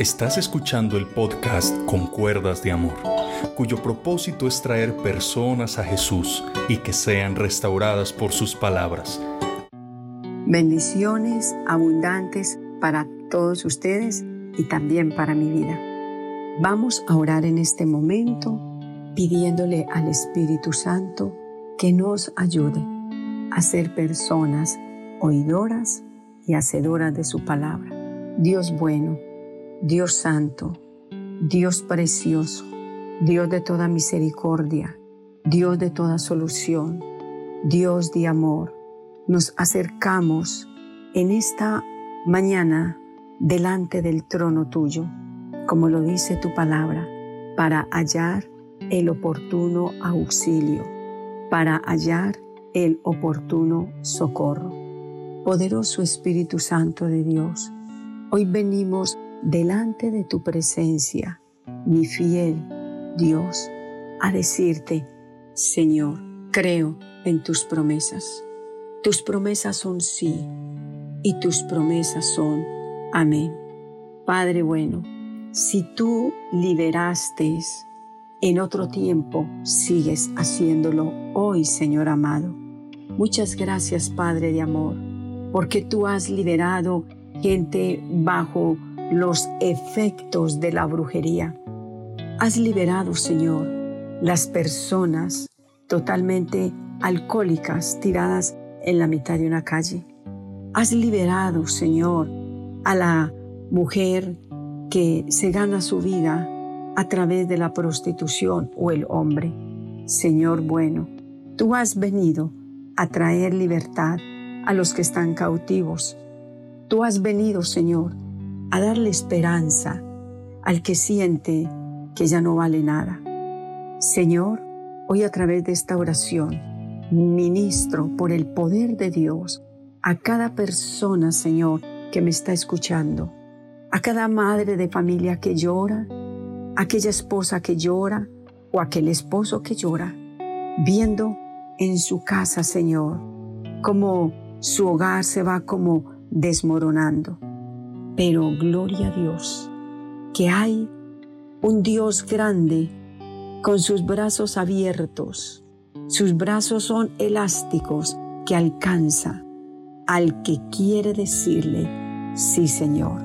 Estás escuchando el podcast Con Cuerdas de Amor, cuyo propósito es traer personas a Jesús y que sean restauradas por sus palabras. Bendiciones abundantes para todos ustedes y también para mi vida. Vamos a orar en este momento pidiéndole al Espíritu Santo que nos ayude a ser personas oidoras y hacedoras de su palabra. Dios bueno, Dios santo, Dios precioso, Dios de toda misericordia, Dios de toda solución, Dios de amor, nos acercamos en esta mañana delante del trono tuyo, como lo dice tu palabra, para hallar el oportuno auxilio, para hallar el oportuno socorro. Poderoso Espíritu Santo de Dios, hoy venimos delante de tu presencia, mi fiel Dios, a decirte, Señor, creo en tus promesas. Tus promesas son sí y tus promesas son amén. Padre bueno, si tú liberaste en otro tiempo, sigues haciéndolo hoy, Señor amado. Muchas gracias, Padre de amor, porque tú has liberado gente bajo los efectos de la brujería. Has liberado, Señor, las personas totalmente alcohólicas tiradas en la mitad de una calle. Has liberado, Señor, a la mujer que se gana su vida a través de la prostitución o el hombre. Señor bueno, tú has venido a traer libertad a los que están cautivos. Tú has venido, Señor, a darle esperanza al que siente que ya no vale nada. Señor, hoy a través de esta oración, ministro por el poder de Dios a cada persona, Señor, que me está escuchando, a cada madre de familia que llora, aquella esposa que llora o aquel esposo que llora, viendo en su casa, Señor, como su hogar se va como desmoronando pero gloria a Dios, que hay un Dios grande con sus brazos abiertos. Sus brazos son elásticos que alcanza al que quiere decirle, sí Señor,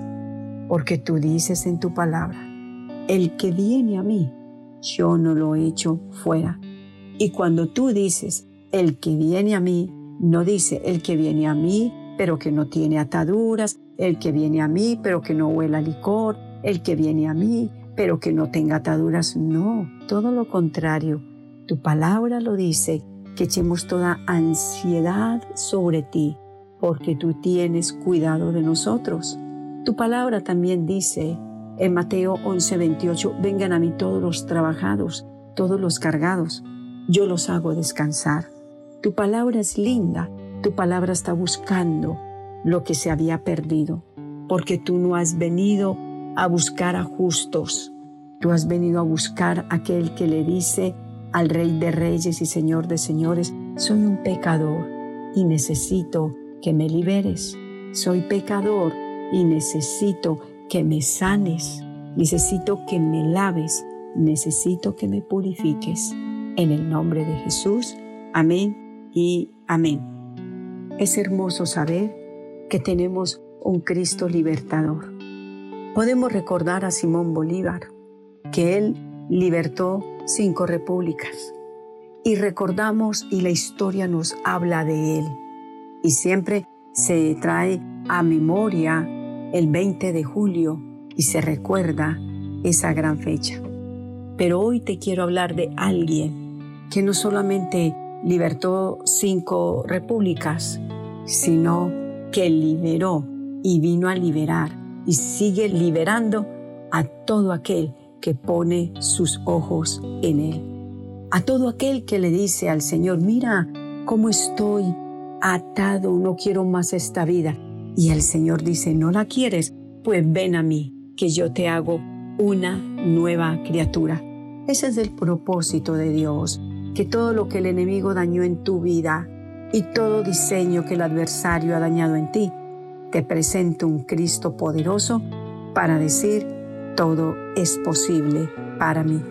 porque tú dices en tu palabra, el que viene a mí, yo no lo echo fuera. Y cuando tú dices, el que viene a mí, no dice el que viene a mí, pero que no tiene ataduras, el que viene a mí, pero que no huela licor, el que viene a mí, pero que no tenga ataduras. No, todo lo contrario. Tu palabra lo dice, que echemos toda ansiedad sobre ti, porque tú tienes cuidado de nosotros. Tu palabra también dice en Mateo 11:28, vengan a mí todos los trabajados, todos los cargados, yo los hago descansar. Tu palabra es linda, tu palabra está buscando lo que se había perdido, porque tú no has venido a buscar a justos, tú has venido a buscar a aquel que le dice al Rey de Reyes y Señor de Señores, soy un pecador y necesito que me liberes, soy pecador y necesito que me sanes, necesito que me laves, necesito que me purifiques. En el nombre de Jesús, amén y amén. Es hermoso saber que tenemos un Cristo libertador. Podemos recordar a Simón Bolívar, que él libertó cinco repúblicas. Y recordamos y la historia nos habla de él. Y siempre se trae a memoria el 20 de julio y se recuerda esa gran fecha. Pero hoy te quiero hablar de alguien que no solamente libertó cinco repúblicas, sino que liberó y vino a liberar y sigue liberando a todo aquel que pone sus ojos en Él. A todo aquel que le dice al Señor, mira cómo estoy atado, no quiero más esta vida. Y el Señor dice, ¿no la quieres? Pues ven a mí, que yo te hago una nueva criatura. Ese es el propósito de Dios, que todo lo que el enemigo dañó en tu vida, y todo diseño que el adversario ha dañado en ti. Te presento un Cristo poderoso para decir, todo es posible para mí.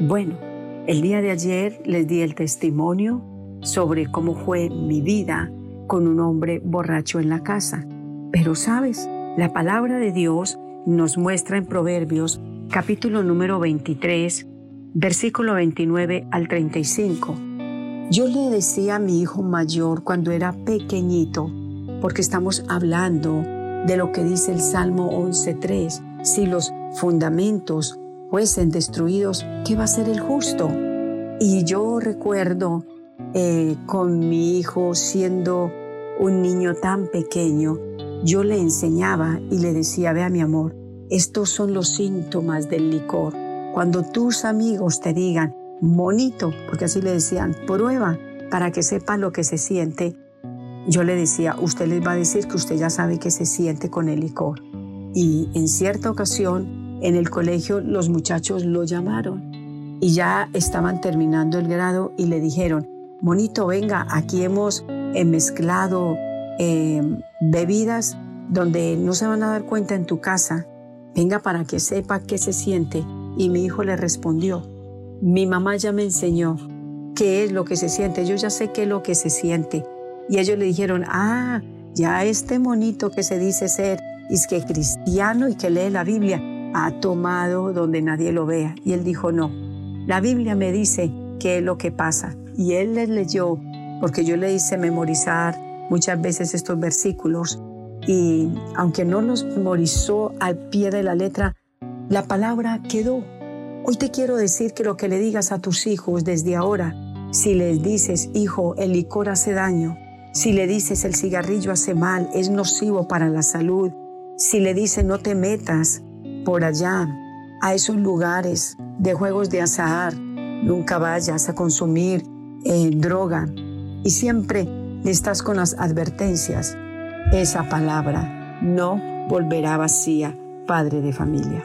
Bueno, el día de ayer les di el testimonio sobre cómo fue mi vida con un hombre borracho en la casa. Pero sabes, la palabra de Dios nos muestra en Proverbios capítulo número 23, versículo 29 al 35. Yo le decía a mi hijo mayor cuando era pequeñito, porque estamos hablando de lo que dice el Salmo 11.3, si los fundamentos fuesen destruidos, ¿qué va a ser el justo? Y yo recuerdo eh, con mi hijo siendo un niño tan pequeño, yo le enseñaba y le decía, vea mi amor, estos son los síntomas del licor. Cuando tus amigos te digan, monito, porque así le decían, prueba para que sepan lo que se siente, yo le decía, usted les va a decir que usted ya sabe que se siente con el licor. Y en cierta ocasión, en el colegio, los muchachos lo llamaron y ya estaban terminando el grado y le dijeron, monito, venga, aquí hemos eh, mezclado eh, bebidas donde no se van a dar cuenta en tu casa venga para que sepa qué se siente. Y mi hijo le respondió, mi mamá ya me enseñó qué es lo que se siente, yo ya sé qué es lo que se siente. Y ellos le dijeron, ah, ya este monito que se dice ser, es que cristiano y que lee la Biblia, ha tomado donde nadie lo vea. Y él dijo, no, la Biblia me dice qué es lo que pasa. Y él les leyó, porque yo le hice memorizar muchas veces estos versículos y aunque no los memorizó al pie de la letra, la palabra quedó. Hoy te quiero decir que lo que le digas a tus hijos desde ahora, si les dices, hijo, el licor hace daño, si le dices el cigarrillo hace mal, es nocivo para la salud, si le dices no te metas por allá, a esos lugares de juegos de azar, nunca vayas a consumir eh, droga y siempre estás con las advertencias esa palabra no volverá vacía, padre de familia.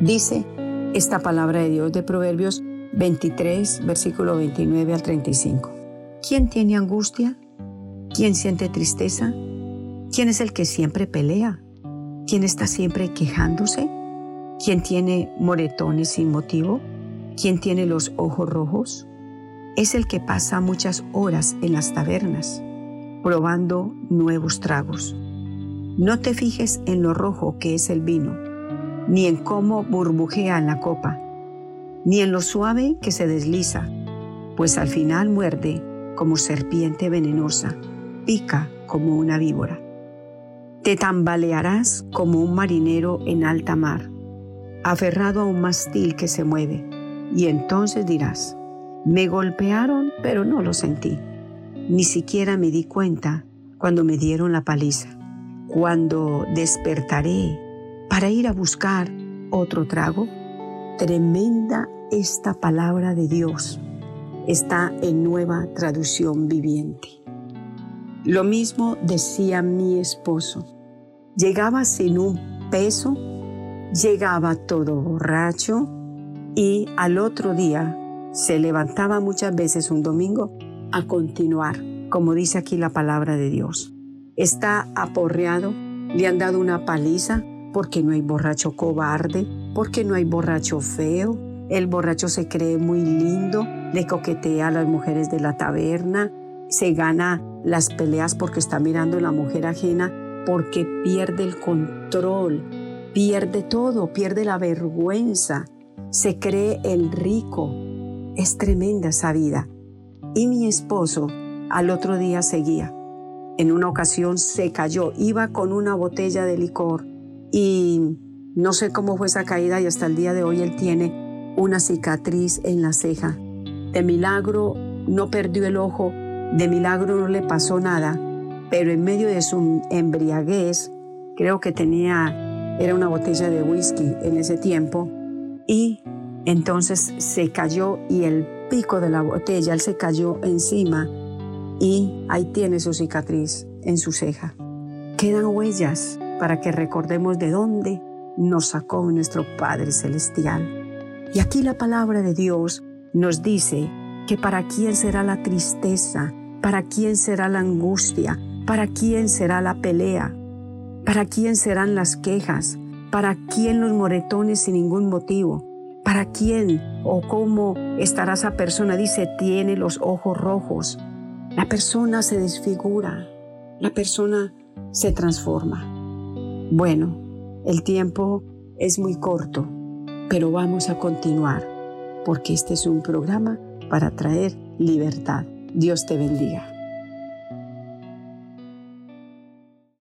Dice esta palabra de Dios de Proverbios 23, versículo 29 al 35. ¿Quién tiene angustia? ¿Quién siente tristeza? ¿Quién es el que siempre pelea? ¿Quién está siempre quejándose? ¿Quién tiene moretones sin motivo? ¿Quién tiene los ojos rojos? Es el que pasa muchas horas en las tabernas probando nuevos tragos. No te fijes en lo rojo que es el vino, ni en cómo burbujea en la copa, ni en lo suave que se desliza, pues al final muerde como serpiente venenosa, pica como una víbora. Te tambalearás como un marinero en alta mar, aferrado a un mastil que se mueve, y entonces dirás, me golpearon pero no lo sentí ni siquiera me di cuenta cuando me dieron la paliza. Cuando despertaré para ir a buscar otro trago, tremenda esta palabra de Dios está en nueva traducción viviente. Lo mismo decía mi esposo. Llegaba sin un peso, llegaba todo borracho y al otro día se levantaba muchas veces un domingo a continuar, como dice aquí la palabra de Dios. Está aporreado, le han dado una paliza porque no hay borracho cobarde, porque no hay borracho feo. El borracho se cree muy lindo, le coquetea a las mujeres de la taberna, se gana las peleas porque está mirando a la mujer ajena, porque pierde el control, pierde todo, pierde la vergüenza, se cree el rico. Es tremenda esa vida y mi esposo al otro día seguía. En una ocasión se cayó, iba con una botella de licor y no sé cómo fue esa caída y hasta el día de hoy él tiene una cicatriz en la ceja. De milagro no perdió el ojo, de milagro no le pasó nada, pero en medio de su embriaguez, creo que tenía, era una botella de whisky en ese tiempo, y entonces se cayó y el pico de la botella, él se cayó encima y ahí tiene su cicatriz en su ceja. Quedan huellas para que recordemos de dónde nos sacó nuestro Padre Celestial. Y aquí la palabra de Dios nos dice que para quién será la tristeza, para quién será la angustia, para quién será la pelea, para quién serán las quejas, ¿Para quién los moretones sin ningún motivo? ¿Para quién o cómo estará esa persona? Dice, tiene los ojos rojos. La persona se desfigura, la persona se transforma. Bueno, el tiempo es muy corto, pero vamos a continuar porque este es un programa para traer libertad. Dios te bendiga.